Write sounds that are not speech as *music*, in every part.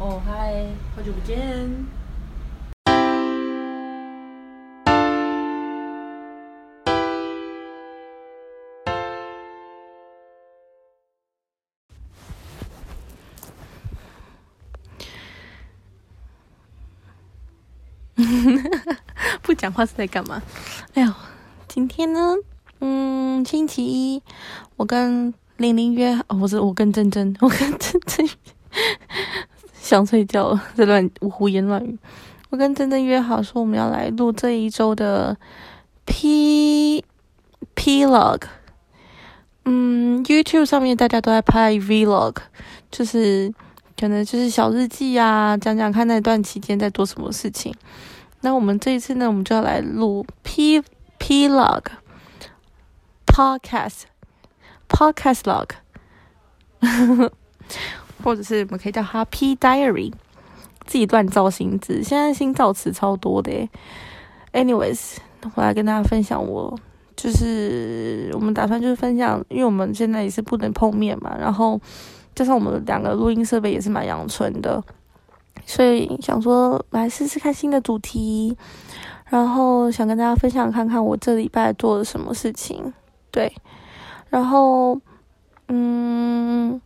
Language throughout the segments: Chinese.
哦嗨，好久不见。*laughs* 不讲话是在干嘛？哎呦，今天呢，嗯，星期一，我跟玲玲约，哦，不是我跟珍珍，我跟珍珍想睡觉了，*laughs* 在乱胡言乱语。我跟珍珍约好说，我们要来录这一周的 P P log。嗯，YouTube 上面大家都在拍 Vlog，就是可能就是小日记啊，讲讲看那段期间在做什么事情。那我们这一次呢，我们就要来录 P P log podcast podcast log，*laughs* 或者是我们可以叫它 P diary，自己乱造新字，现在新造词超多的。Anyways，我来跟大家分享，我就是我们打算就是分享，因为我们现在也是不能碰面嘛，然后加上我们两个录音设备也是蛮阳春的。所以想说来试试看新的主题，然后想跟大家分享看看我这礼拜做了什么事情。对，然后嗯，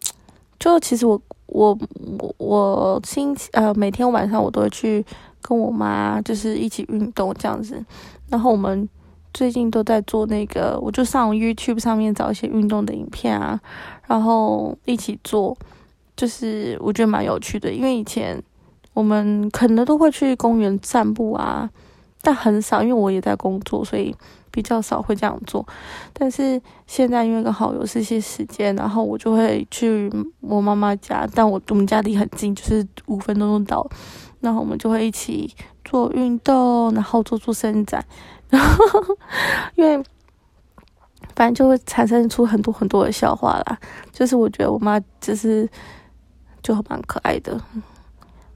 就其实我我我我星期呃每天晚上我都会去跟我妈就是一起运动这样子。然后我们最近都在做那个，我就上 YouTube 上面找一些运动的影片啊，然后一起做，就是我觉得蛮有趣的，因为以前。我们可能都会去公园散步啊，但很少，因为我也在工作，所以比较少会这样做。但是现在因为刚好有这些时间，然后我就会去我妈妈家，但我我们家离很近，就是五分钟就到。然后我们就会一起做运动，然后做做伸展，然 *laughs* 后因为反正就会产生出很多很多的笑话啦。就是我觉得我妈就是就蛮可爱的。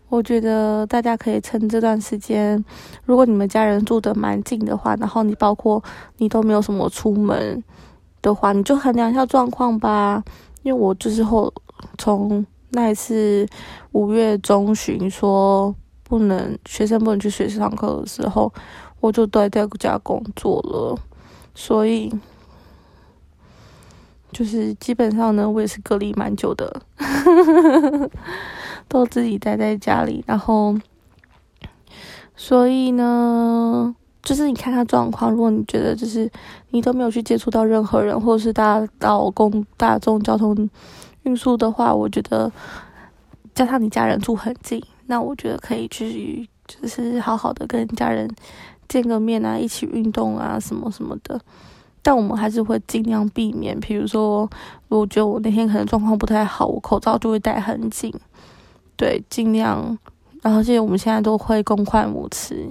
我觉得大家可以趁这段时间，如果你们家人住的蛮近的话，然后你包括你都没有什么出门的话，你就衡量一下状况吧。因为我就是后从那一次五月中旬说不能学生不能去学校上课的时候，我就待在家工作了，所以就是基本上呢，我也是隔离蛮久的。*laughs* 都自己待在家里，然后，所以呢，就是你看他状况。如果你觉得就是你都没有去接触到任何人，或者是大到公大众交通运输的话，我觉得加上你家人住很近，那我觉得可以去就是好好的跟家人见个面啊，一起运动啊，什么什么的。但我们还是会尽量避免，比如说，我觉得我那天可能状况不太好，我口罩就会戴很紧。对，尽量，然后，且我们现在都会公筷母匙，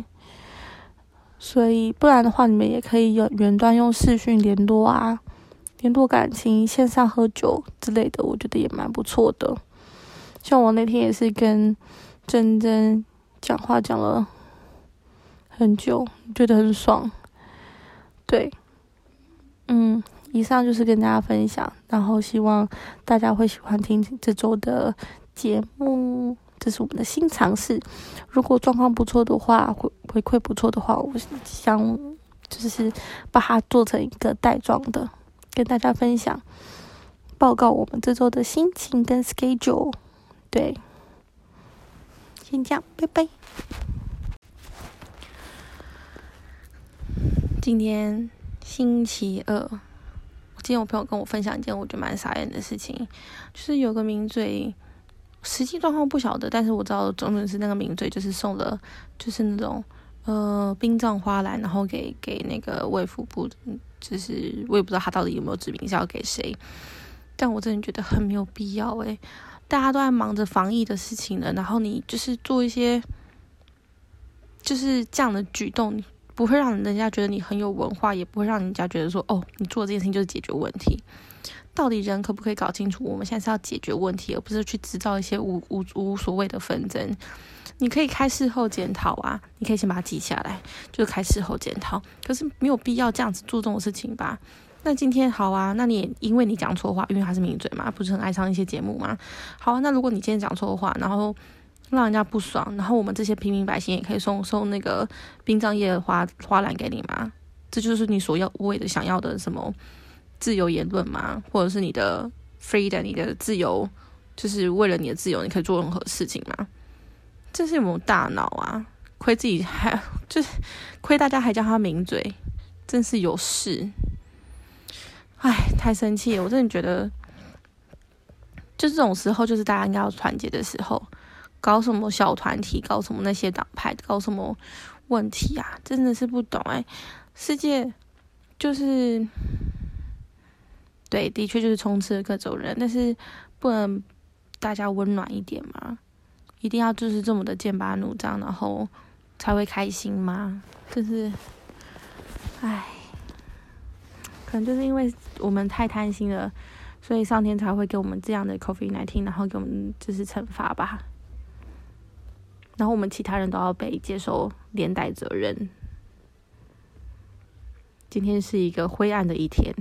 所以不然的话，你们也可以有远端用视讯联络啊，联络感情，线上喝酒之类的，我觉得也蛮不错的。像我那天也是跟珍珍讲话讲了很久，觉得很爽。对，嗯，以上就是跟大家分享，然后希望大家会喜欢听这周的。节目，这是我们的新尝试。如果状况不错的话，回回馈不错的话，我想就是把它做成一个带状的，跟大家分享，报告我们这周的心情跟 schedule。对，先这样，拜拜。今天星期二，今天我朋友跟我分享一件我觉得蛮傻眼的事情，就是有个名嘴。实际状况不晓得，但是我知道总准是那个名嘴就是送了，就是那种呃殡葬花篮，然后给给那个卫福部，就是我也不知道他到底有没有指明是要给谁，但我真的觉得很没有必要诶，大家都在忙着防疫的事情了，然后你就是做一些就是这样的举动，不会让人家觉得你很有文化，也不会让人家觉得说哦，你做这件事情就是解决问题。到底人可不可以搞清楚？我们现在是要解决问题，而不是去制造一些无无无所谓的纷争。你可以开事后检讨啊，你可以先把它记下来，就是开事后检讨。可是没有必要这样子做这种事情吧？那今天好啊，那你因为你讲错话，因为他是名嘴嘛，不是很爱上一些节目嘛？好啊，那如果你今天讲错话，然后让人家不爽，然后我们这些平民百姓也可以送送那个殡葬业的花花篮给你吗？这就是你所要为的想要的什么自由言论吗？或者是你的 freedom，你的自由，就是为了你的自由，你可以做任何事情吗？这是有没有大脑啊？亏自己还 *laughs* 就是亏大家还叫他抿嘴，真是有事。唉，太生气了！我真的觉得，就这种时候，就是大家应该要团结的时候。搞什么小团体，搞什么那些党派，搞什么问题啊？真的是不懂哎！世界就是对，的确就是充斥各种人，但是不能大家温暖一点吗？一定要就是这么的剑拔弩张，然后才会开心吗？就是，唉，可能就是因为我们太贪心了，所以上天才会给我们这样的 coffee 来听然后给我们就是惩罚吧。然后我们其他人都要被接受连带责任。今天是一个灰暗的一天。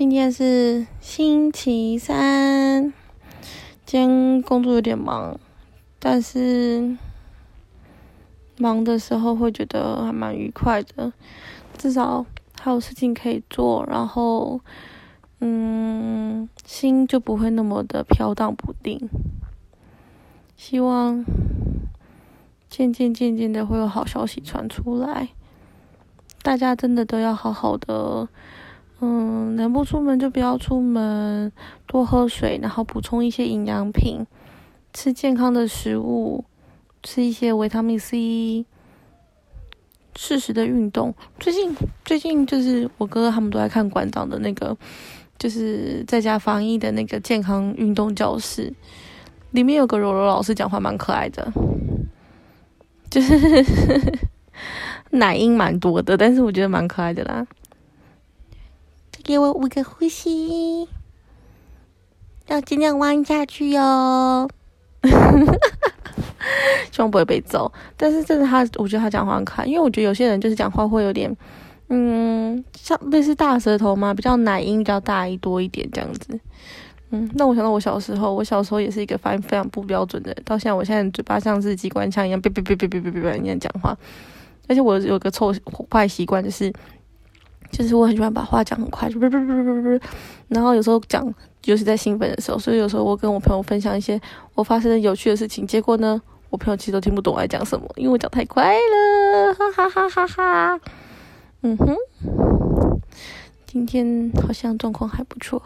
今天是星期三，今天工作有点忙，但是忙的时候会觉得还蛮愉快的，至少还有事情可以做，然后。嗯，心就不会那么的飘荡不定。希望渐渐渐渐的会有好消息传出来。大家真的都要好好的，嗯，能不出门就不要出门，多喝水，然后补充一些营养品，吃健康的食物，吃一些维他命 C，适时的运动。最近最近就是我哥哥他们都在看馆长的那个。就是在家防疫的那个健康运动教室，里面有个柔柔老师讲话蛮可爱的，就是 *laughs* 奶音蛮多的，但是我觉得蛮可爱的啦。给我五个呼吸，要尽量弯下去哟。*laughs* 希望不会被揍，但是真的他，我觉得他讲话很可爱，因为我觉得有些人就是讲话会有点。嗯，像类似大舌头嘛，比较奶音比较大一多一点这样子。嗯，那我想到我小时候，我小时候也是一个发音非常不标准的，到现在我现在嘴巴像是机关枪一样，别别别别别别别一样讲话。而且我有个臭坏习惯，就是就是我很喜欢把话讲很快，就不不不不不。然后有时候讲，就是在兴奋的时候，所以有时候我跟我朋友分享一些我发生的有趣的事情，结果呢，我朋友其实都听不懂我在讲什么，因为我讲太快了，哈哈哈哈哈。嗯哼，今天好像状况还不错，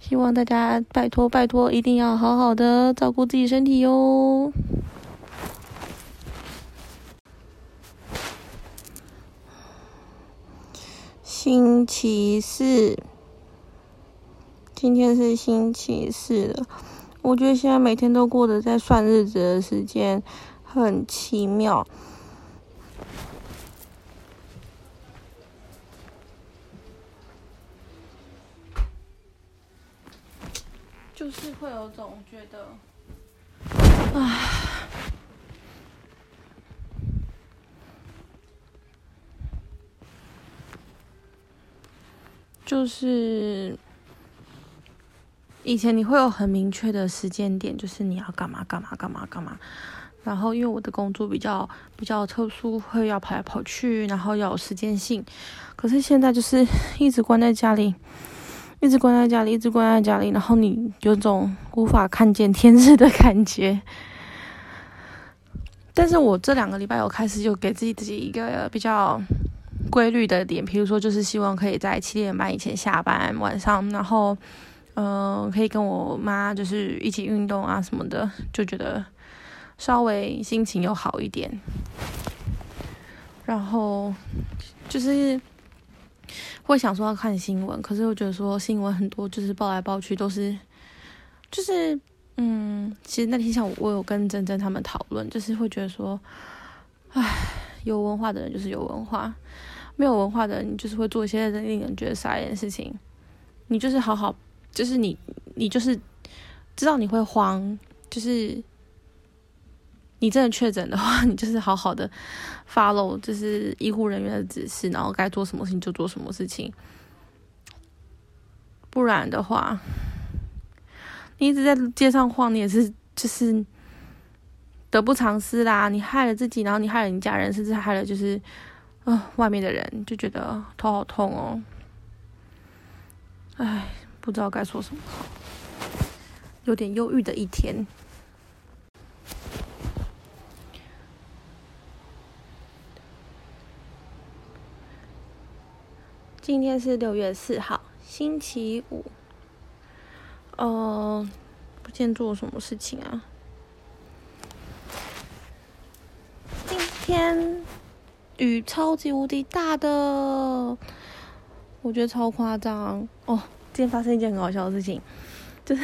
希望大家拜托拜托，一定要好好的照顾自己身体哟。星期四，今天是星期四了，我觉得现在每天都过得在算日子的时间，很奇妙。就是会有种觉得，唉，就是以前你会有很明确的时间点，就是你要干嘛干嘛干嘛干嘛。然后因为我的工作比较比较特殊，会要跑来跑去，然后要有时间性。可是现在就是 *laughs* 一直关在家里。一直关在家里，一直关在家里，然后你有种无法看见天日的感觉。但是我这两个礼拜，我开始就给自己自己一个比较规律的点，比如说就是希望可以在七点半以前下班，晚上，然后嗯，可以跟我妈就是一起运动啊什么的，就觉得稍微心情又好一点。然后就是。会想说要看新闻，可是我觉得说新闻很多就是报来报去都是，就是嗯，其实那天下午我有跟珍珍他们讨论，就是会觉得说，唉，有文化的人就是有文化，没有文化的人你就是会做一些令人觉得傻眼的事情。你就是好好，就是你你就是知道你会慌，就是。你真的确诊的话，你就是好好的 follow，就是医护人员的指示，然后该做什么事情就做什么事情。不然的话，你一直在街上晃，你也是就是得不偿失啦。你害了自己，然后你害了你家人，甚至害了就是啊外面的人，就觉得头好痛哦。唉，不知道该说什么好，有点忧郁的一天。今天是六月四号，星期五。呃，不见做什么事情啊？今天雨超级无敌大的，我觉得超夸张哦。今天发生一件很好笑的事情，就是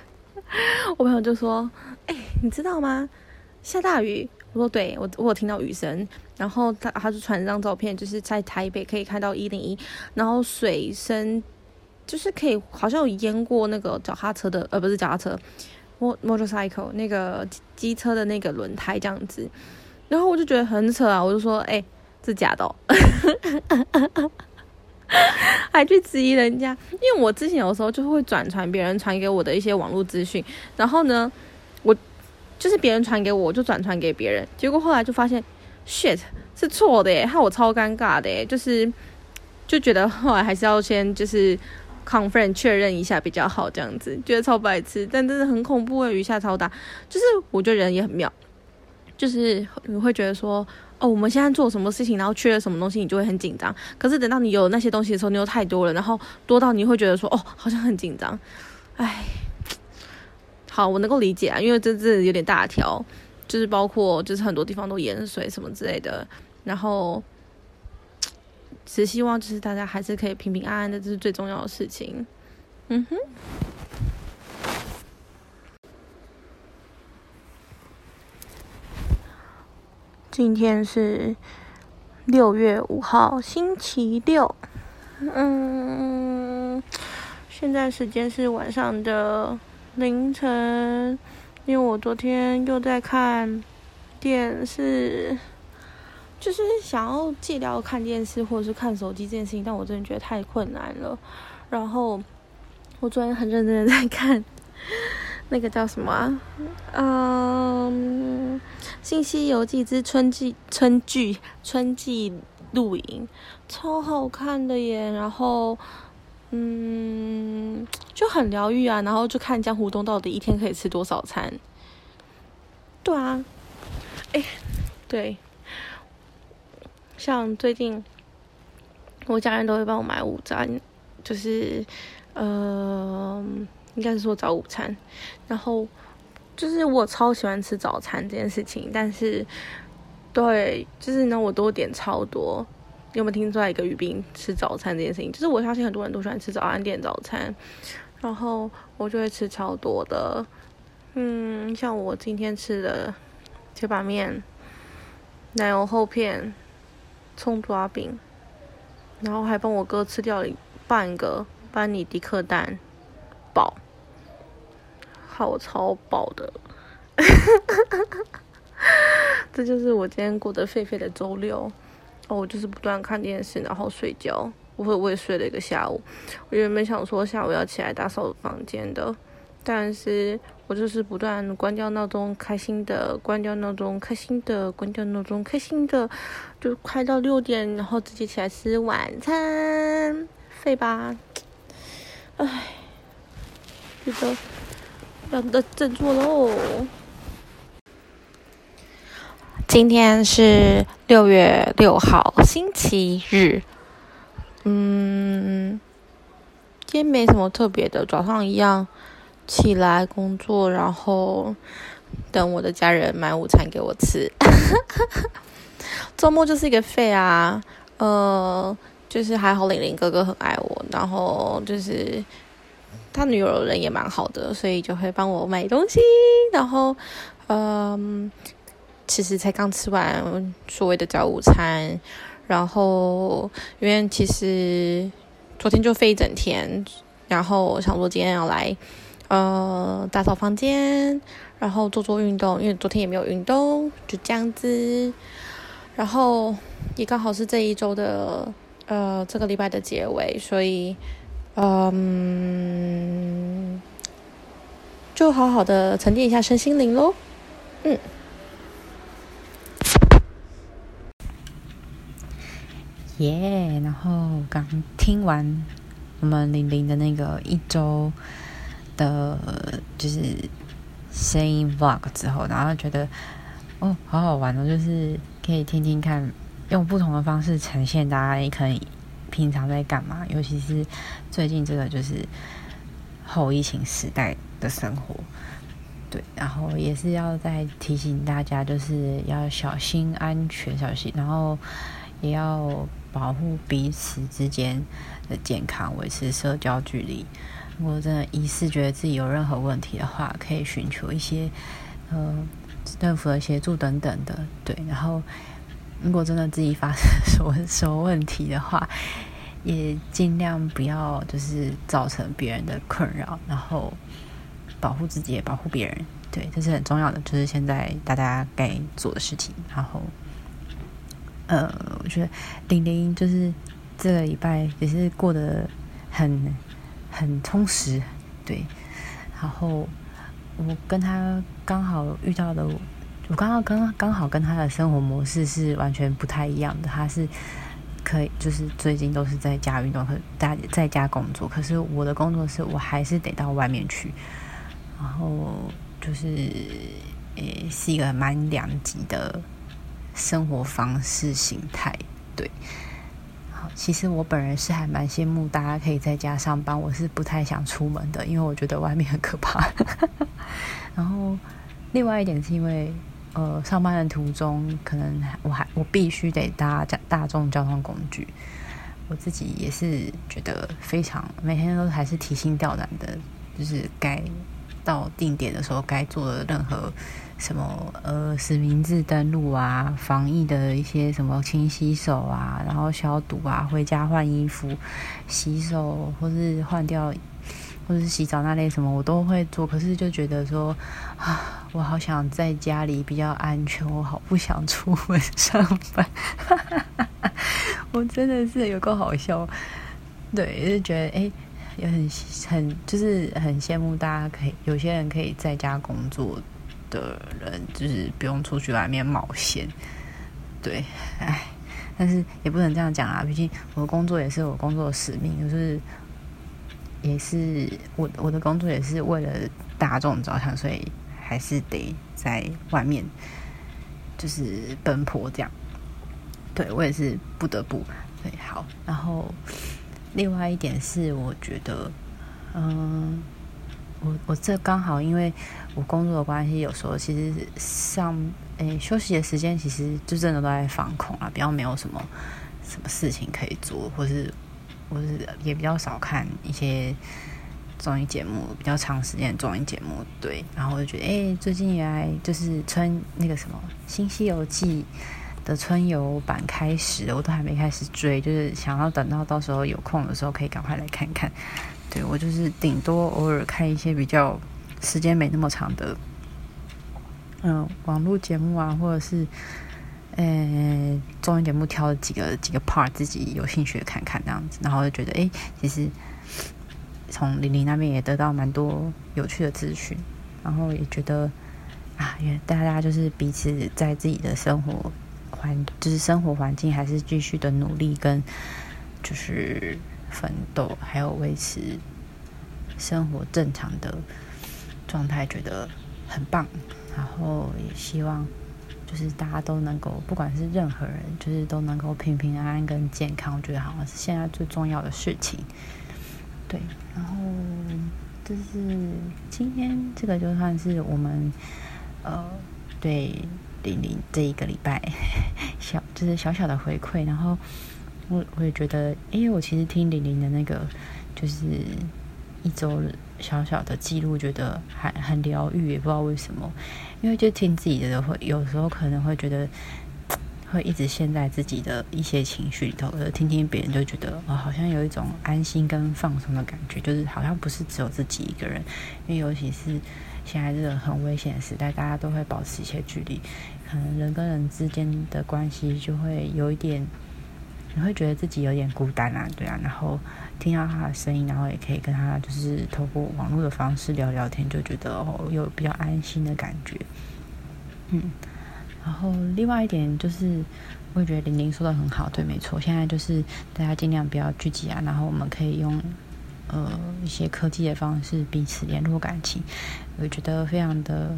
*laughs* 我朋友就说：“哎，你知道吗？下大雨。”我说：“对，我我有听到雨声。”然后他他就传一张照片，就是在台北可以看到一零一，然后水深就是可以好像有淹过那个脚踏车的，呃，不是脚踏车，motorcycle 那个机车的那个轮胎这样子。然后我就觉得很扯啊，我就说，哎，是假的，*laughs* 还去质疑人家，因为我之前有时候就会转传别人传给我的一些网络资讯，然后呢，我就是别人传给我，就转传给别人，结果后来就发现。shit 是错的耶，害我超尴尬的耶，就是就觉得后来还是要先就是 confirm 确认一下比较好，这样子觉得超白痴，但真的很恐怖，雨下超大，就是我觉得人也很妙，就是你会觉得说哦，我们现在做什么事情，然后缺了什么东西，你就会很紧张，可是等到你有那些东西的时候，你又太多了，然后多到你会觉得说哦，好像很紧张，唉，好，我能够理解啊，因为这这有点大条。就是包括，就是很多地方都淹水什么之类的，然后只希望就是大家还是可以平平安安的，这是最重要的事情。嗯哼。今天是六月五号，星期六。嗯，现在时间是晚上的凌晨。因为我昨天又在看电视，就是想要戒掉看电视或者是看手机这件事情，但我真的觉得太困难了。然后我昨天很认真的在看那个叫什么，嗯，《新西游记之春季春剧春季露营》，超好看的耶。然后。嗯，就很疗愈啊，然后就看江湖东到底一天可以吃多少餐。对啊，哎，对，像最近我家人都会帮我买午餐，就是呃，应该是说早午餐。然后就是我超喜欢吃早餐这件事情，但是对，就是呢，我都点超多。有没有听出来一个语病吃早餐这件事情？就是我相信很多人都喜欢吃早餐店早餐，然后我就会吃超多的。嗯，像我今天吃的铁板面、奶油厚片、葱抓饼，然后还帮我哥吃掉了半个班尼迪克蛋，好超饱的。*laughs* 这就是我今天过得废废的周六。哦，我就是不断看电视，然后睡觉。我会我也睡了一个下午。我原本想说下午要起来打扫房间的，但是我就是不断关掉闹钟，开心的关掉闹钟，开心的关掉闹钟，开心的就快到六点，然后直接起来吃晚餐，废吧。唉，觉得要的振作喽。今天是六月六号，星期日。嗯，今天没什么特别的，早上一样起来工作，然后等我的家人买午餐给我吃。*laughs* 周末就是一个废啊，呃，就是还好玲玲哥哥很爱我，然后就是他女友人也蛮好的，所以就会帮我买东西，然后嗯。其实才刚吃完所谓的早午餐，然后因为其实昨天就飞一整天，然后想说今天要来呃打扫房间，然后做做运动，因为昨天也没有运动，就这样子。然后也刚好是这一周的呃这个礼拜的结尾，所以嗯，就好好的沉淀一下身心灵喽。嗯，耶！然后刚听完我们玲玲的那个一周的，就是声音 vlog 之后，然后觉得哦，好好玩哦，就是可以听听看，用不同的方式呈现大家也可以平常在干嘛，尤其是最近这个就是后疫情时代的生活。对，然后也是要再提醒大家，就是要小心安全，小心，然后也要保护彼此之间的健康，维持社交距离。如果真的疑似觉得自己有任何问题的话，可以寻求一些呃政府的协助等等的。对，然后如果真的自己发生什么什么问题的话，也尽量不要就是造成别人的困扰，然后。保护自己也保护别人，对，这是很重要的，就是现在大家该做的事情。然后，呃，我觉得玲玲就是这个礼拜也是过得很很充实，对。然后我跟他刚好遇到的，我刚刚刚刚好跟他的生活模式是完全不太一样的。他是可以就是最近都是在家运动，可在在家工作。可是我的工作是我还是得到外面去。然后就是，诶，是一个蛮两极的生活方式形态，对。好，其实我本人是还蛮羡慕大家可以在家上班，我是不太想出门的，因为我觉得外面很可怕。*laughs* 然后，另外一点是因为，呃，上班的途中，可能我还我必须得搭大大众交通工具，我自己也是觉得非常每天都还是提心吊胆的，就是该。到定点的时候，该做的任何什么呃实名制登录啊，防疫的一些什么清洗手啊，然后消毒啊，回家换衣服、洗手或是换掉，或者是洗澡那类什么，我都会做。可是就觉得说啊，我好想在家里比较安全，我好不想出门上班。*laughs* 我真的是有够好笑，对，就觉得哎。也很很就是很羡慕大家可以有些人可以在家工作的人，就是不用出去外面冒险。对，*laughs* 唉，但是也不能这样讲啊，毕竟我的工作也是我工作的使命，就是也是我我的工作也是为了大众着想，所以还是得在外面就是奔波这样。对我也是不得不对好，然后。另外一点是，我觉得，嗯，我我这刚好，因为我工作的关系，有时候其实上诶休息的时间，其实就真的都在放空啊，比较没有什么什么事情可以做，或是我是也比较少看一些综艺节目，比较长时间综艺节目，对，然后我就觉得，哎，最近原来就是春那个什么《新西游记》。的春游版开始，我都还没开始追，就是想要等到到时候有空的时候可以赶快来看看。对我就是顶多偶尔看一些比较时间没那么长的，嗯，网络节目啊，或者是呃综艺节目挑了几个几个 part 自己有兴趣的看看这样子，然后就觉得哎，其实从玲玲那边也得到蛮多有趣的资讯，然后也觉得啊，也大家就是彼此在自己的生活。环就是生活环境，还是继续的努力跟就是奋斗，还有维持生活正常的状态，觉得很棒。然后也希望就是大家都能够，不管是任何人，就是都能够平平安安跟健康。我觉得好像是现在最重要的事情。对，然后就是今天这个就算是我们呃对。玲玲这一个礼拜小就是小小的回馈，然后我我也觉得，因为，我其实听玲玲的那个就是一周小小的记录，觉得还很疗愈，也不知道为什么，因为就听自己的会有时候可能会觉得会一直陷在自己的一些情绪里头，而听听别人就觉得哦，好像有一种安心跟放松的感觉，就是好像不是只有自己一个人，因为尤其是现在这个很危险的时代，大家都会保持一些距离。可能人跟人之间的关系就会有一点你会觉得自己有点孤单啊，对啊，然后听到他的声音，然后也可以跟他就是透过网络的方式聊聊天，就觉得哦有比较安心的感觉。嗯，然后另外一点就是，我也觉得玲玲说的很好，对，没错，现在就是大家尽量不要聚集啊，然后我们可以用呃一些科技的方式彼此联络感情，我觉得非常的，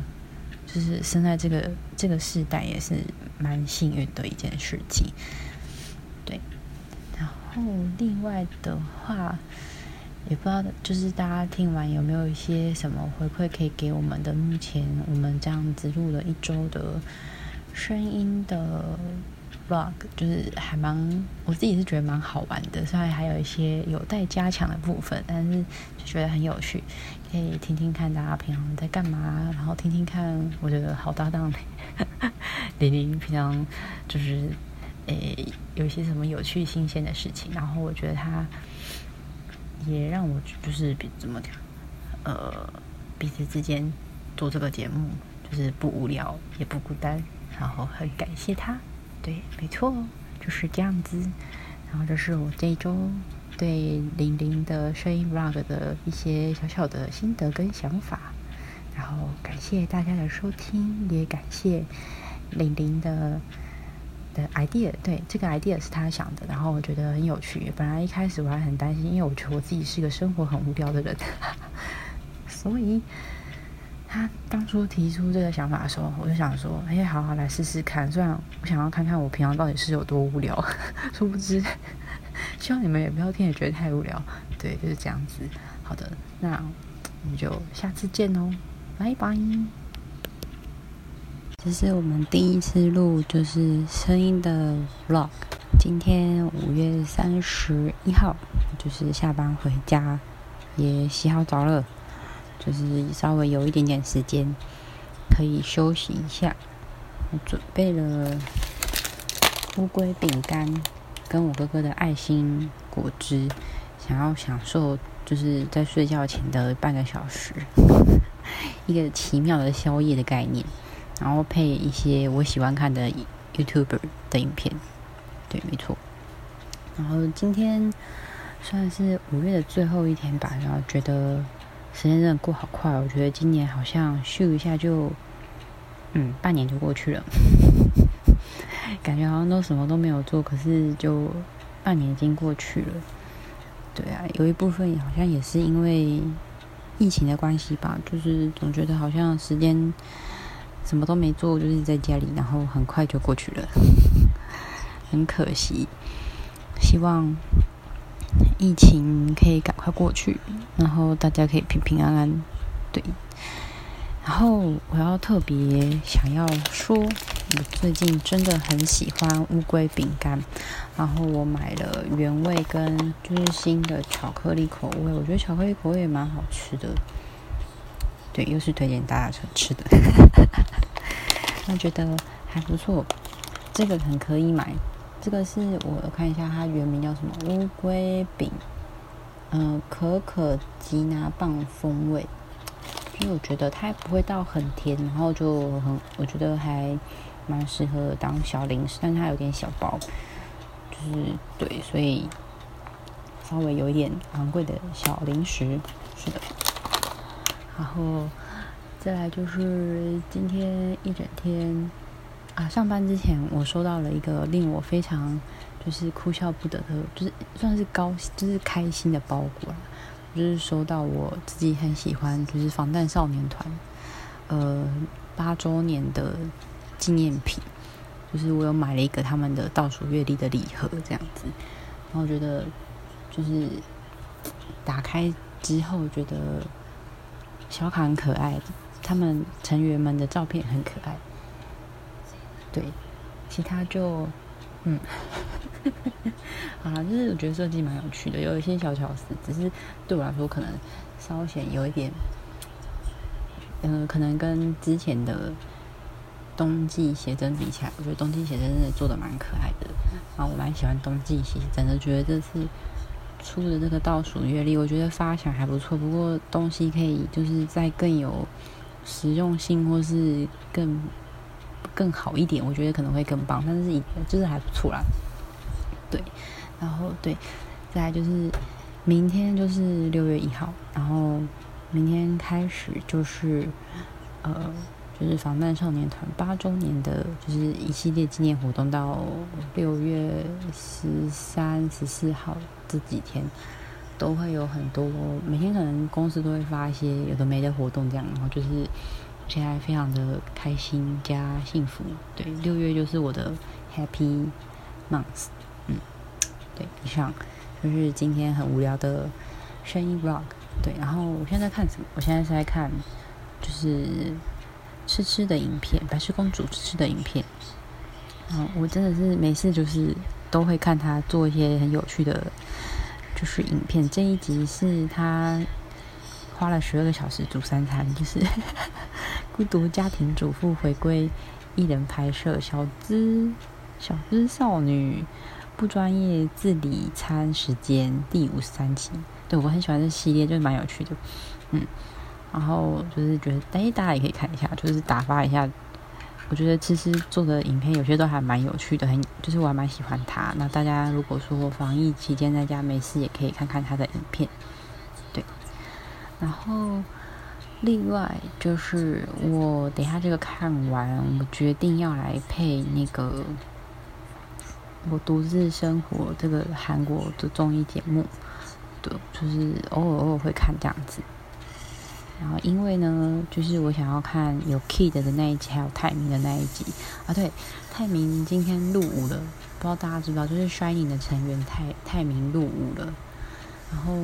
就是生在这个这个时代也是蛮幸运的一件事情。另外的话，也不知道就是大家听完有没有一些什么回馈可以给我们的？目前我们这样子录了一周的声音的 vlog，就是还蛮我自己是觉得蛮好玩的，虽然还有一些有待加强的部分，但是就觉得很有趣，可以听听看大家平常在干嘛，然后听听看我觉得好搭档 *laughs* 玲玲平常就是。诶，有些什么有趣、新鲜的事情，然后我觉得他也让我就是比怎么讲，呃，彼此之间做这个节目就是不无聊也不孤单，然后很感谢他。对，没错，就是这样子。然后这是我这一周对玲玲的声音 vlog 的一些小小的心得跟想法。然后感谢大家的收听，也感谢玲玲的。Idea 对这个 idea 是他想的，然后我觉得很有趣。本来一开始我还很担心，因为我觉得我自己是一个生活很无聊的人，*laughs* 所以他当初提出这个想法的时候，我就想说：“哎，好好来试试看。”虽然我想要看看我平常到底是有多无聊，*laughs* 殊不知，希望你们也不要听也觉得太无聊。对，就是这样子。好的，那我们就下次见哦，拜拜。这是我们第一次录，就是声音的 vlog。今天五月三十一号，就是下班回家，也洗好澡了，就是稍微有一点点时间可以休息一下。我准备了乌龟饼干，跟我哥哥的爱心果汁，想要享受就是在睡觉前的半个小时，*laughs* 一个奇妙的宵夜的概念。然后配一些我喜欢看的 YouTuber 的影片，对，没错。然后今天算是五月的最后一天吧，然后觉得时间真的过好快。我觉得今年好像咻一下就，嗯，半年就过去了，*laughs* 感觉好像都什么都没有做，可是就半年已经过去了。对啊，有一部分好像也是因为疫情的关系吧，就是总觉得好像时间。什么都没做，就是在家里，然后很快就过去了，*laughs* 很可惜。希望疫情可以赶快过去，然后大家可以平平安安。对，然后我要特别想要说，我最近真的很喜欢乌龟饼干，然后我买了原味跟就是新的巧克力口味，我觉得巧克力口味也蛮好吃的。对，又是推荐大家吃的，*laughs* 我觉得还不错。这个很可以买，这个是我看一下它原名叫什么乌龟饼，嗯，可可吉拿棒风味。因为我觉得它不会到很甜，然后就很，我觉得还蛮适合当小零食，但它有点小包，就是对，所以稍微有一点昂贵的小零食，是的。然后再来就是今天一整天啊，上班之前我收到了一个令我非常就是哭笑不得的，就是算是高就是开心的包裹了就是收到我自己很喜欢就是防弹少年团呃八周年的纪念品，就是我有买了一个他们的倒数月历的礼盒这样子，然后觉得就是打开之后觉得。小卡很可爱，他们成员们的照片很可爱。对，其他就嗯，*laughs* 啊，就是我觉得设计蛮有趣的，有一些小巧思，只是对我来说可能稍显有一点，嗯，可能跟之前的冬季写真比起来，我觉得冬季写真真的做的蛮可爱的。然后我蛮喜欢冬季写真的，觉得这次。出的这个倒数月历，我觉得发想还不错，不过东西可以就是再更有实用性，或是更更好一点，我觉得可能会更棒。但是就是还不错啦。对，然后对，再来就是明天就是六月一号，然后明天开始就是呃，就是防弹少年团八周年的，就是一系列纪念活动，到六月十三、十四号这几天都会有很多，每天可能公司都会发一些有的没的活动，这样，然后就是现在非常的开心加幸福。对，六月就是我的 Happy Month。嗯，对，以上就是今天很无聊的声音 vlog。对，然后我现在在看什么？我现在是在看就是吃吃的影片，白雪公主吃吃的影片。嗯，我真的是每次就是都会看她做一些很有趣的，就是影片。这一集是他花了十二个小时煮三餐，就是 *laughs* 孤独家庭主妇回归艺人拍摄，小资小资少女。不专业自理餐时间第五十三集，对我很喜欢这系列，就是蛮有趣的，嗯，然后就是觉得，哎，大家也可以看一下，就是打发一下。我觉得其实做的影片有些都还蛮有趣的，很就是我还蛮喜欢他。那大家如果说防疫期间在家没事，也可以看看他的影片，对。然后另外就是我等下这个看完，我决定要来配那个。我独自生活这个韩国的综艺节目，对，就是偶尔偶尔会看这样子。然后因为呢，就是我想要看有 Kid 的那一集，还有泰明的那一集啊。对，泰明今天入伍了，不知道大家知不知道，就是 Shy 的成员泰泰明入伍了。然后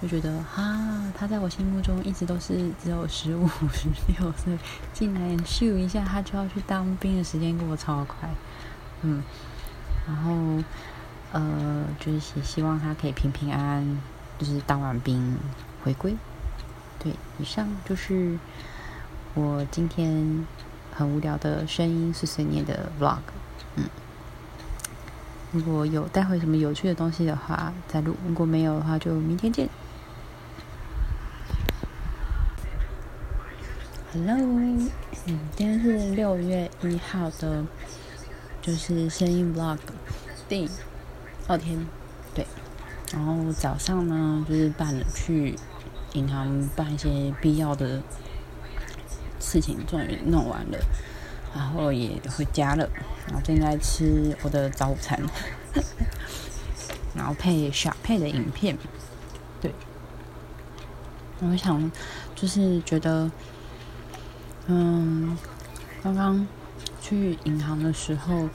就觉得啊，他在我心目中一直都是只有十五、十六岁，竟然咻一下他就要去当兵的时间过得超快，嗯。然后，呃，就是希希望他可以平平安安，就是当完兵回归。以上就是我今天很无聊的声音碎碎念的 vlog。嗯，如果有带回什么有趣的东西的话，再录；如果没有的话，就明天见。Hello，嗯，今天是六月一号的。就是声音 vlog 第二天，对，然后早上呢，就是办了去银行办一些必要的事情，终于弄完了，然后也回家了，然后正在吃我的早餐，*laughs* 然后配小配的影片，对，我想就是觉得，嗯，刚刚。去银行的时候，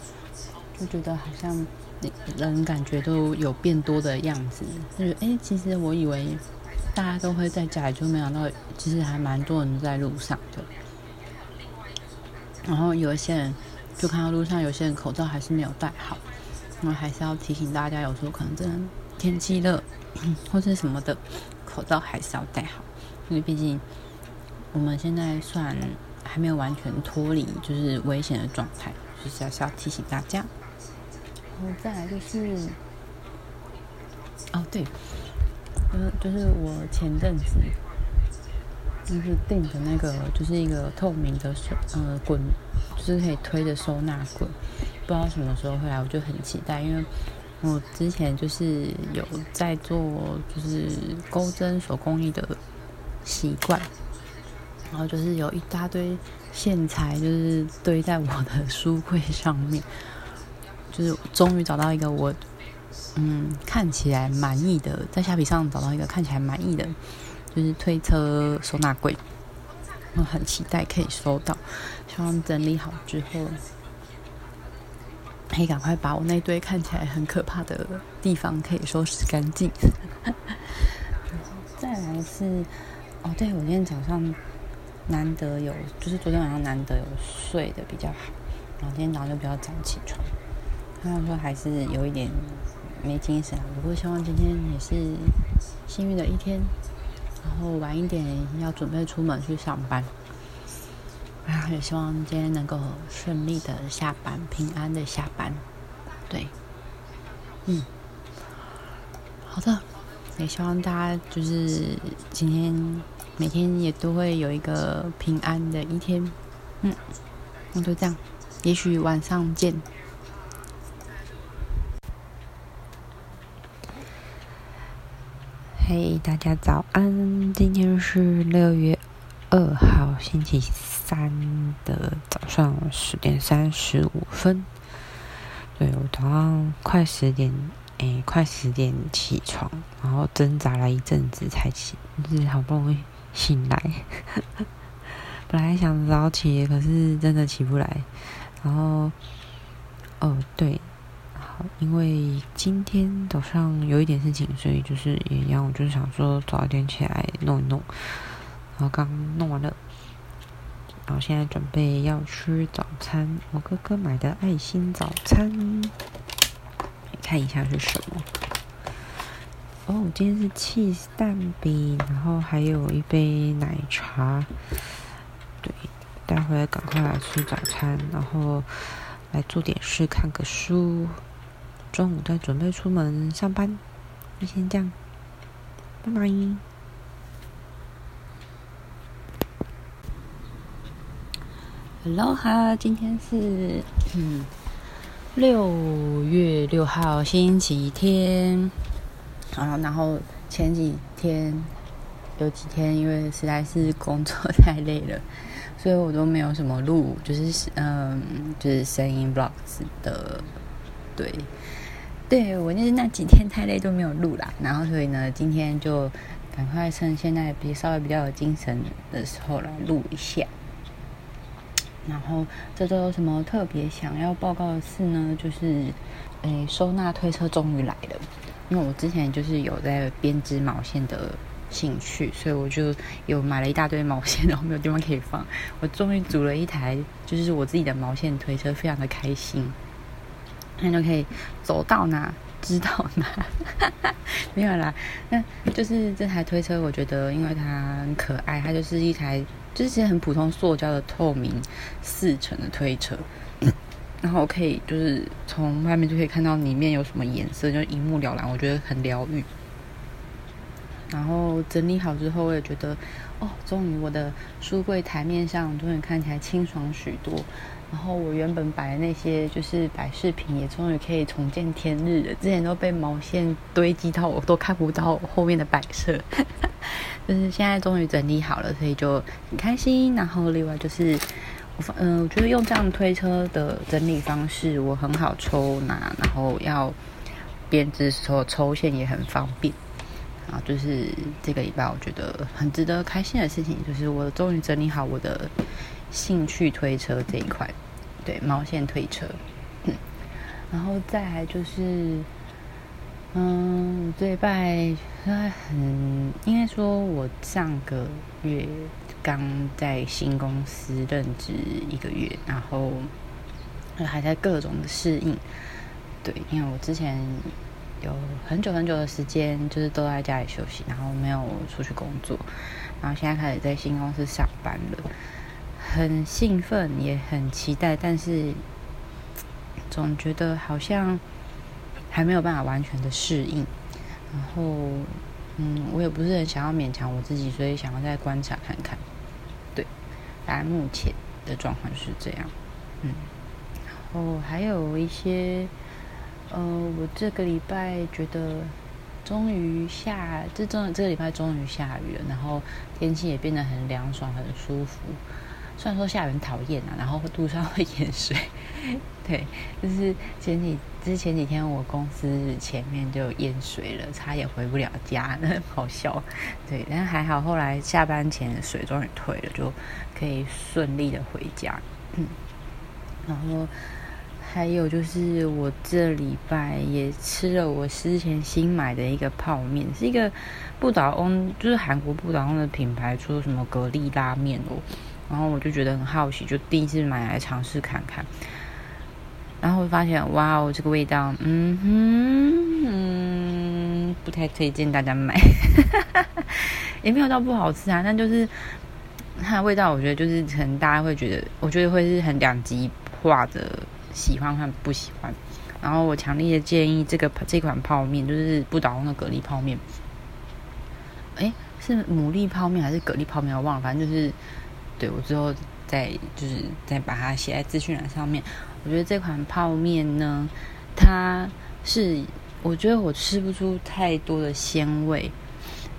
就觉得好像人感觉都有变多的样子。就是哎，其实我以为大家都会在家里，就没想到其实还蛮多人在路上的。然后有一些人就看到路上有些人口罩还是没有戴好，那还是要提醒大家，有时候可能真的天气热 *laughs* 或者什么的，口罩还是要戴好，因为毕竟我们现在算。还没有完全脱离就是危险的状态，就是还是要提醒大家。然后再来就是，哦对，嗯，就是我前阵子就是订的那个，就是一个透明的收呃滚，就是可以推的收纳滚，不知道什么时候会来，我就很期待，因为我之前就是有在做就是钩针手工艺的习惯。然后就是有一大堆线材，就是堆在我的书柜上面，就是终于找到一个我嗯看起来满意的，在虾皮上找到一个看起来满意的，就是推车收纳柜，我很期待可以收到，希望整理好之后，可以赶快把我那堆看起来很可怕的地方可以收拾干净。*laughs* 再来是哦，对我今天早上。难得有，就是昨天晚上难得有睡的比较好，然后今天早上就比较早起床。虽然说还是有一点没精神，不过希望今天也是幸运的一天。然后晚一点要准备出门去上班，啊，也希望今天能够顺利的下班，平安的下班。对，嗯，好的，也希望大家就是今天。每天也都会有一个平安的一天，嗯，那就这样，也许晚上见。嘿，大家早安！今天是六月二号，星期三的早上十点三十五分。对我早上快十点，诶，快十点起床，然后挣扎了一阵子才起，就是好不容易醒来。*laughs* 本来想早起，可是真的起不来。然后，哦，对。因为今天早上有一点事情，所以就是也一样，我就是想说早一点起来弄一弄。然后刚弄完了，然后现在准备要吃早餐。我哥哥买的爱心早餐，看一下是什么。哦，今天是 cheese 蛋饼，然后还有一杯奶茶。对，待会儿赶快来吃早餐，然后来做点事，看个书。中午在准备出门上班，就先这样，拜拜。Hello 哈，今天是嗯六月六号星期天啊，然后前几天有几天因为实在是工作太累了，*laughs* 所以我都没有什么录，就是嗯就是声音 vlogs 的，对。对我就是那几天太累都没有录啦，然后所以呢，今天就赶快趁现在比稍微比较有精神的时候来录一下。然后这周有什么特别想要报告的事呢？就是，诶，收纳推车终于来了。因为我之前就是有在编织毛线的兴趣，所以我就有买了一大堆毛线，然后没有地方可以放。我终于组了一台，就是我自己的毛线推车，非常的开心。那就可以走到哪知道哪，*laughs* 没有啦。那就是这台推车，我觉得因为它很可爱，它就是一台就是其实很普通塑胶的透明四层的推车，然后可以就是从外面就可以看到里面有什么颜色，就一目了然，我觉得很疗愈。然后整理好之后，我也觉得哦，终于我的书柜台面上终于看起来清爽许多。然后我原本摆的那些就是摆饰品，也终于可以重见天日了。之前都被毛线堆积到，我都看不到后面的摆设。*laughs* 就是现在终于整理好了，所以就很开心。然后另外就是，我嗯，我觉得用这样推车的整理方式，我很好抽拿，然后要编织时候抽线也很方便。然后就是这个礼拜我觉得很值得开心的事情，就是我终于整理好我的。兴趣推车这一块，对毛线推车，然后再来就是，嗯，这一拜很应该说，我上个月刚在新公司任职一个月，然后还在各种的适应，对，因为我之前有很久很久的时间就是都在家里休息，然后没有出去工作，然后现在开始在新公司上班了。很兴奋，也很期待，但是总觉得好像还没有办法完全的适应。然后，嗯，我也不是很想要勉强我自己，所以想要再观察看看。对，大概目前的状况是这样。嗯，然后还有一些，呃，我这个礼拜觉得终于下，这真这个礼拜终于下雨了，然后天气也变得很凉爽，很舒服。虽然说下雨很讨厌啊，然后路上会淹水，*laughs* 对，就是前几，就是前几天我公司前面就淹水了，差点回不了家，那 *laughs* 好笑，对，但还好后来下班前水终于退了，就可以顺利的回家。嗯，然后还有就是我这礼拜也吃了我之前新买的一个泡面，是一个不倒翁，就是韩国不倒翁的品牌出什么蛤蜊拉面哦。然后我就觉得很好奇，就第一次买来尝试看看。然后发现，哇哦，这个味道，嗯哼，嗯，不太推荐大家买。*laughs* 也没有到不好吃啊，但就是它的味道，我觉得就是可能大家会觉得，我觉得会是很两极化的喜欢和不喜欢。然后我强烈的建议，这个这款泡面就是不倒翁的蛤蜊泡面。哎，是牡蛎泡面还是蛤蜊泡面？我忘了，反正就是。对我之后再就是再把它写在资讯栏上面。我觉得这款泡面呢，它是我觉得我吃不出太多的鲜味，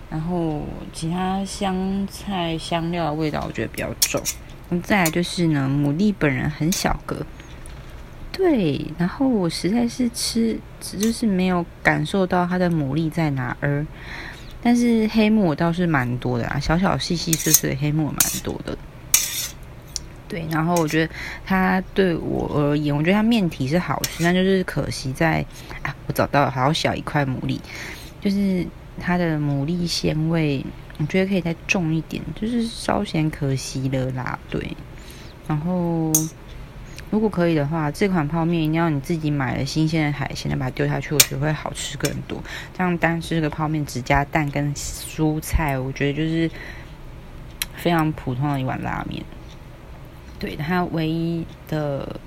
然后其他香菜香料的味道我觉得比较重。再来就是呢，牡蛎本人很小个，对，然后我实在是吃，就是没有感受到它的牡蛎在哪儿。但是黑木倒是蛮多的啊，小小细细碎碎的黑木蛮多的。对，然后我觉得它对我而言，我觉得它面体是好吃，但就是可惜在啊，我找到了好小一块牡蛎，就是它的牡蛎鲜味，我觉得可以再重一点，就是稍显可惜了啦。对，然后。如果可以的话，这款泡面一定要你自己买了新鲜的海鲜，再把它丢下去，我觉得会好吃更多。这样单吃这个泡面只加蛋跟蔬菜，我觉得就是非常普通的一碗拉面。对，它唯一的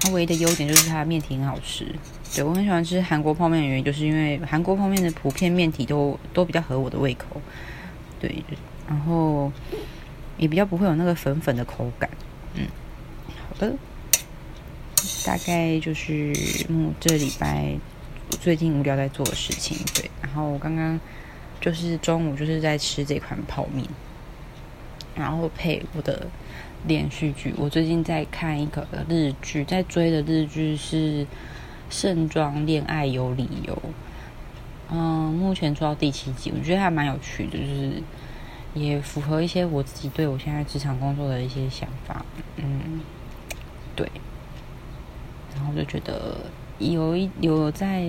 它唯一的优点就是它的面体很好吃。对我很喜欢吃韩国泡面的原因，就是因为韩国泡面的普遍面体都都比较合我的胃口。对，然后也比较不会有那个粉粉的口感。嗯，好的。大概就是嗯，这礼拜最近无聊在做的事情，对。然后我刚刚就是中午就是在吃这款泡面，然后配我的连续剧。我最近在看一个日剧，在追的日剧是《盛装恋爱有理由》。嗯，目前做到第七集，我觉得还蛮有趣的，就是也符合一些我自己对我现在职场工作的一些想法。嗯，对。然后就觉得有一有在，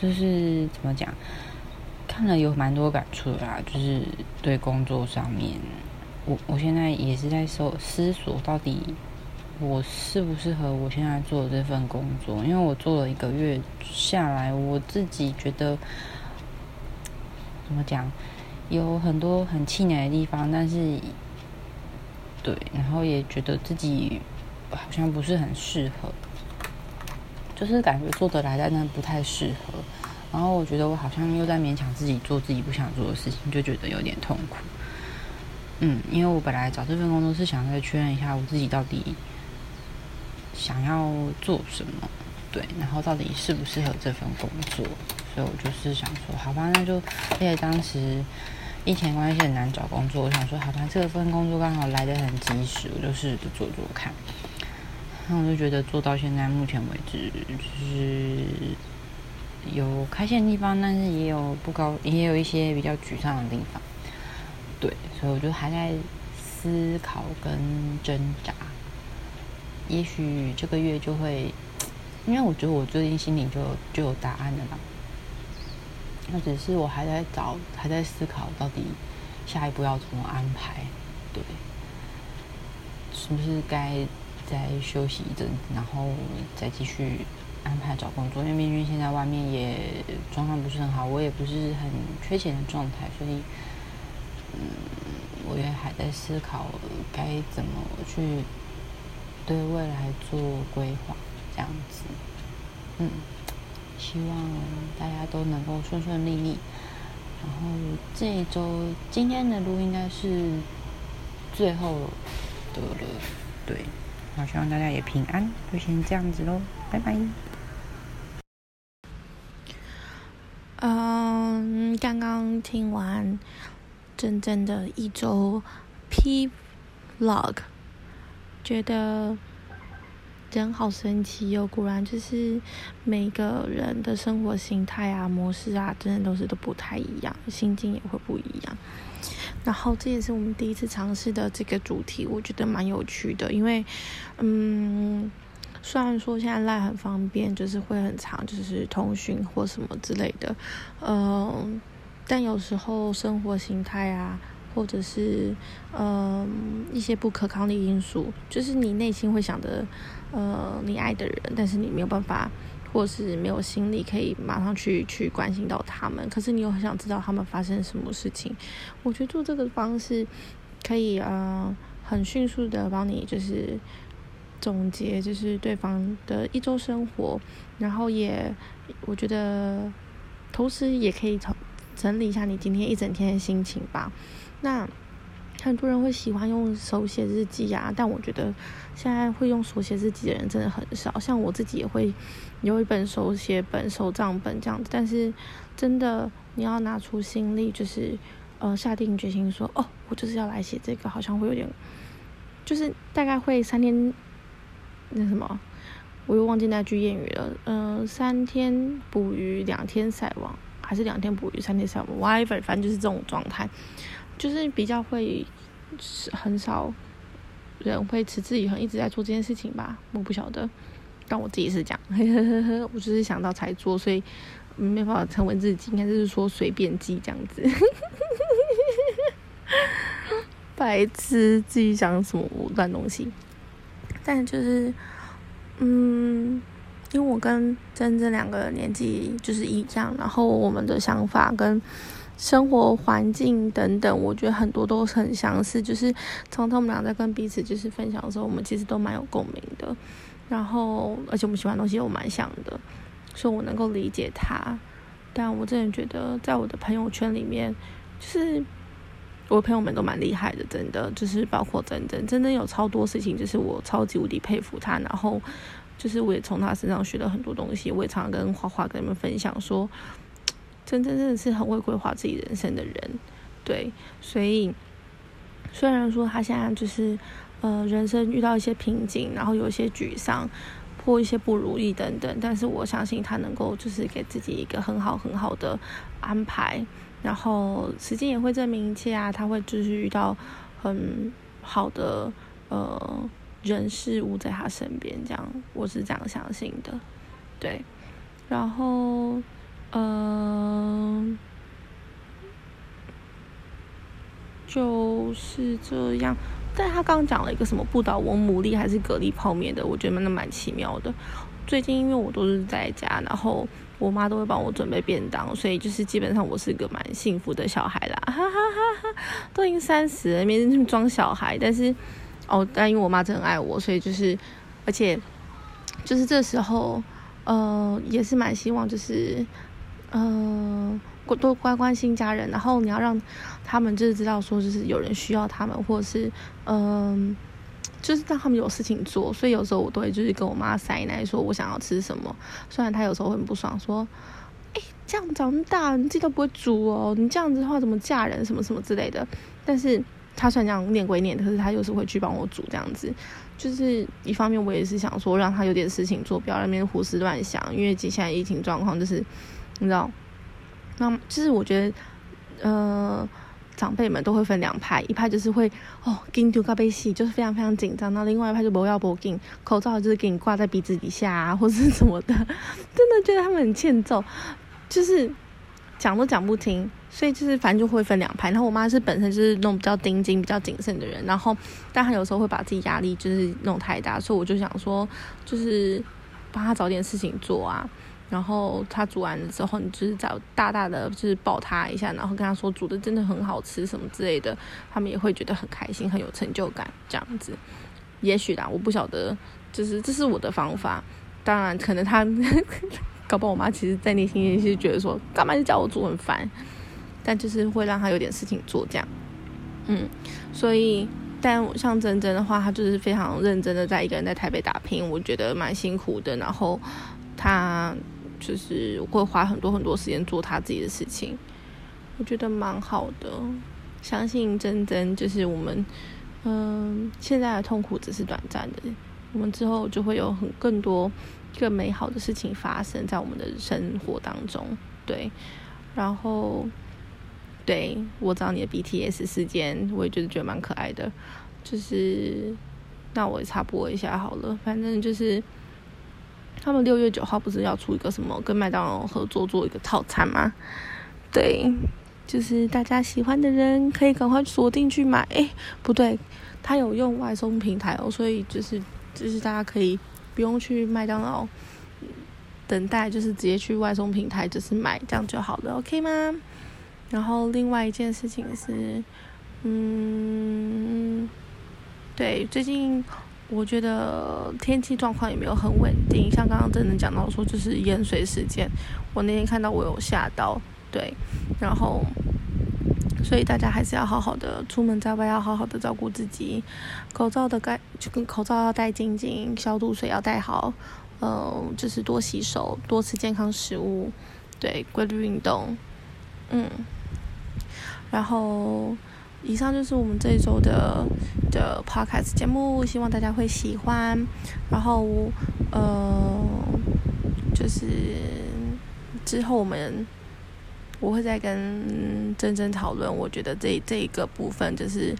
就是怎么讲，看了有蛮多感触啦。就是对工作上面，我我现在也是在思思索，到底我适不适合我现在做的这份工作？因为我做了一个月下来，我自己觉得怎么讲，有很多很气馁的地方，但是对，然后也觉得自己好像不是很适合。就是感觉做得来，但那不太适合。然后我觉得我好像又在勉强自己做自己不想做的事情，就觉得有点痛苦。嗯，因为我本来找这份工作是想再确认一下我自己到底想要做什么，对，然后到底适不适合这份工作。所以我就是想说，好吧，那就而且当时疫情关系很难找工作，我想说，好吧，这份工作刚好来的很及时，我就试着做做看。那我就觉得做到现在目前为止，就是有开心的地方，但是也有不高，也有一些比较沮丧的地方。对，所以我就还在思考跟挣扎。也许这个月就会，因为我觉得我最近心里就就有答案了嘛。那只是我还在找，还在思考到底下一步要怎么安排。对，是不是该？再休息一阵，然后再继续安排找工作。因为命运现在外面也状况不是很好，我也不是很缺钱的状态，所以，嗯，我也还在思考该怎么去对未来做规划，这样子。嗯，希望大家都能够顺顺利利。然后这一周今天的录应该是最后的了，对。好，希望大家也平安，就先这样子喽，拜拜。嗯，刚刚听完真正的一周，P，log，觉得人好神奇哟！果然就是每个人的生活形态啊、模式啊，真的都是都不太一样，心境也会不一样。然后这也是我们第一次尝试的这个主题，我觉得蛮有趣的。因为，嗯，虽然说现在赖很方便，就是会很长，就是通讯或什么之类的，嗯，但有时候生活形态啊，或者是嗯一些不可抗力因素，就是你内心会想的，呃，你爱的人，但是你没有办法。或是没有心力可以马上去去关心到他们，可是你又很想知道他们发生什么事情。我觉得做这个方式可以呃很迅速的帮你就是总结就是对方的一周生活，然后也我觉得同时也可以从整理一下你今天一整天的心情吧。那很多人会喜欢用手写日记啊，但我觉得现在会用手写日记的人真的很少。像我自己也会有一本手写本、手账本这样子，但是真的你要拿出心力，就是呃下定决心说哦，我就是要来写这个，好像会有点，就是大概会三天那什么，我又忘记那句谚语了，嗯，三天捕鱼两天晒网，还是两天捕鱼三天晒网，whatever，反正就是这种状态。就是比较会，是很少人会持之以恒一直在做这件事情吧，我不晓得，但我自己是这样，*laughs* 我就是想到才做，所以没办法成为自己，应该就是说随便记这样子，*laughs* 白痴自己想什么乱东西，但就是，嗯，因为我跟真真两个年纪就是一样，然后我们的想法跟。生活环境等等，我觉得很多都很相似。就是常常我们俩在跟彼此就是分享的时候，我们其实都蛮有共鸣的。然后，而且我们喜欢的东西又蛮像的，所以我能够理解他。但我真的觉得，在我的朋友圈里面，就是我的朋友们都蛮厉害的，真的。就是包括真真，真真有超多事情，就是我超级无敌佩服他。然后，就是我也从他身上学了很多东西。我也常常跟花花跟你们分享说。真真真的是很会规划自己人生的人，对，所以虽然说他现在就是呃人生遇到一些瓶颈，然后有一些沮丧，或一些不如意等等，但是我相信他能够就是给自己一个很好很好的安排，然后时间也会证明一切啊，他会就是遇到很好的呃人事物在他身边，这样我是这样相信的，对，然后。嗯，就是这样。但他刚刚讲了一个什么不倒翁牡蛎还是蛤蜊泡面的，我觉得那蛮奇妙的。最近因为我都是在家，然后我妈都会帮我准备便当，所以就是基本上我是个蛮幸福的小孩啦。哈哈哈哈都已经三十了，没人装小孩。但是哦，但因为我妈真的很爱我，所以就是而且就是这时候，呃，也是蛮希望就是。嗯，多关关心家人，然后你要让他们就是知道说，就是有人需要他们，或者是嗯，就是让他们有事情做。所以有时候我都会就是跟我妈塞奶，说我想要吃什么。虽然她有时候很不爽，说：“哎，这样长大，你自己都不会煮哦，你这样子的话怎么嫁人什么什么之类的。”但是他虽然这样念归念，可是他又是会去帮我煮这样子。就是一方面，我也是想说让他有点事情做，不要那边胡思乱想。因为接下来疫情状况就是。你知道，那其实我觉得，呃，长辈们都会分两派，一派就是会哦，给你丢咖啡洗，就是非常非常紧张；那另外一派就不要不给，口罩就是给你挂在鼻子底下啊，或者什么的，真的觉得他们很欠揍，就是讲都讲不听，所以就是反正就会分两派。然后我妈是本身就是那种比较钉钉、比较谨慎的人，然后但她有时候会把自己压力就是弄太大，所以我就想说，就是帮她找点事情做啊。然后她煮完了之后，你就是找大大的，就是抱她一下，然后跟她说煮的真的很好吃什么之类的，他们也会觉得很开心，很有成就感这样子。也许啦，我不晓得，就是这是我的方法。当然，可能他 *laughs* 搞不好我妈其实在内心也是觉得说，干嘛就叫我煮很烦，但就是会让他有点事情做这样。嗯，所以，但像真真的话，她就是非常认真的在一个人在台北打拼，我觉得蛮辛苦的。然后她。就是会花很多很多时间做她自己的事情，我觉得蛮好的。相信真真就是我们，嗯，现在的痛苦只是短暂的，我们之后就会有很更多更美好的事情发生在我们的生活当中。对，然后对我找你的 BTS 事件，我也觉得觉得蛮可爱的。就是那我也插播一下好了，反正就是。他们六月九号不是要出一个什么跟麦当劳合作做一个套餐吗？对，就是大家喜欢的人可以赶快锁定去买。哎，不对，他有用外送平台哦，所以就是就是大家可以不用去麦当劳等待，就是直接去外送平台就是买这样就好了，OK 吗？然后另外一件事情是，嗯，对，最近。我觉得天气状况也没有很稳定，像刚刚真的讲到说就是淹水事件，我那天看到我有吓到，对，然后所以大家还是要好好的出门在外，要好好的照顾自己。口罩的盖就跟口罩要戴紧紧，消毒水要戴好，嗯，就是多洗手，多吃健康食物，对，规律运动，嗯。然后，以上就是我们这一周的的 podcast 节目，希望大家会喜欢。然后，呃，就是之后我们。我会再跟珍珍讨论，我觉得这这一个部分就是，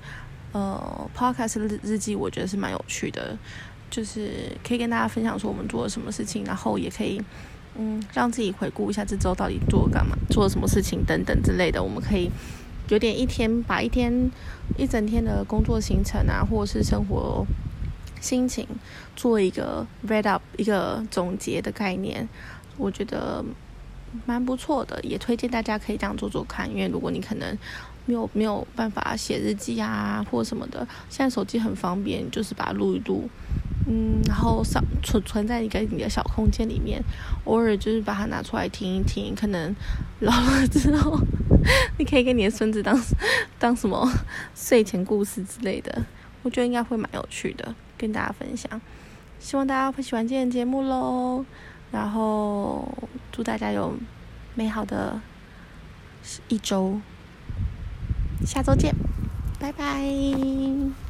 呃，podcast 日日记，我觉得是蛮有趣的，就是可以跟大家分享说我们做了什么事情，然后也可以，嗯，让自己回顾一下这周到底做干嘛，做了什么事情等等之类的，我们可以有点一天把一天一整天的工作行程啊，或者是生活心情做一个 read up 一个总结的概念，我觉得。蛮不错的，也推荐大家可以这样做做看。因为如果你可能没有没有办法写日记啊，或什么的，现在手机很方便，就是把它录一录，嗯，然后上存存在一个你的小空间里面，偶尔就是把它拿出来听一听。可能老了之后，你可以给你的孙子当当什么睡前故事之类的，我觉得应该会蛮有趣的，跟大家分享。希望大家会喜欢今天的节目喽。然后祝大家有美好的一周，下周见，拜拜。